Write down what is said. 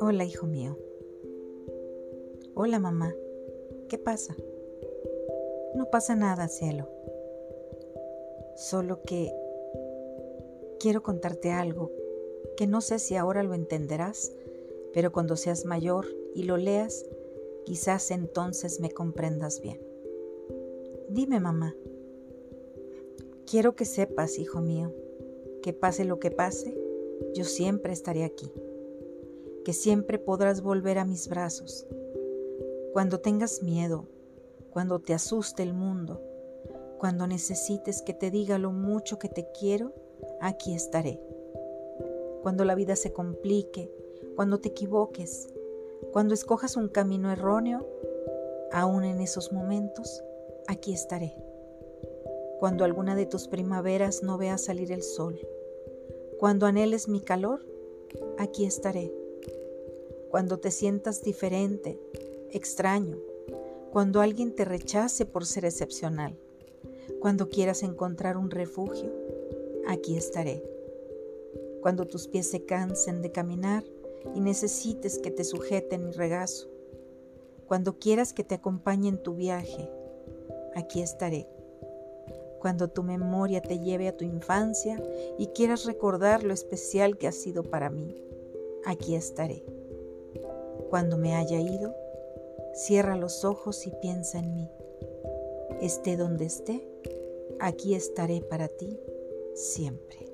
Hola, hijo mío. Hola, mamá. ¿Qué pasa? No pasa nada, cielo. Solo que quiero contarte algo que no sé si ahora lo entenderás, pero cuando seas mayor y lo leas, quizás entonces me comprendas bien. Dime, mamá. Quiero que sepas, hijo mío, que pase lo que pase, yo siempre estaré aquí que siempre podrás volver a mis brazos. Cuando tengas miedo, cuando te asuste el mundo, cuando necesites que te diga lo mucho que te quiero, aquí estaré. Cuando la vida se complique, cuando te equivoques, cuando escojas un camino erróneo, aún en esos momentos, aquí estaré. Cuando alguna de tus primaveras no vea salir el sol, cuando anheles mi calor, aquí estaré. Cuando te sientas diferente, extraño, cuando alguien te rechace por ser excepcional, cuando quieras encontrar un refugio, aquí estaré. Cuando tus pies se cansen de caminar y necesites que te sujeten mi regazo, cuando quieras que te acompañe en tu viaje, aquí estaré. Cuando tu memoria te lleve a tu infancia y quieras recordar lo especial que ha sido para mí, aquí estaré. Cuando me haya ido, cierra los ojos y piensa en mí. Esté donde esté, aquí estaré para ti siempre.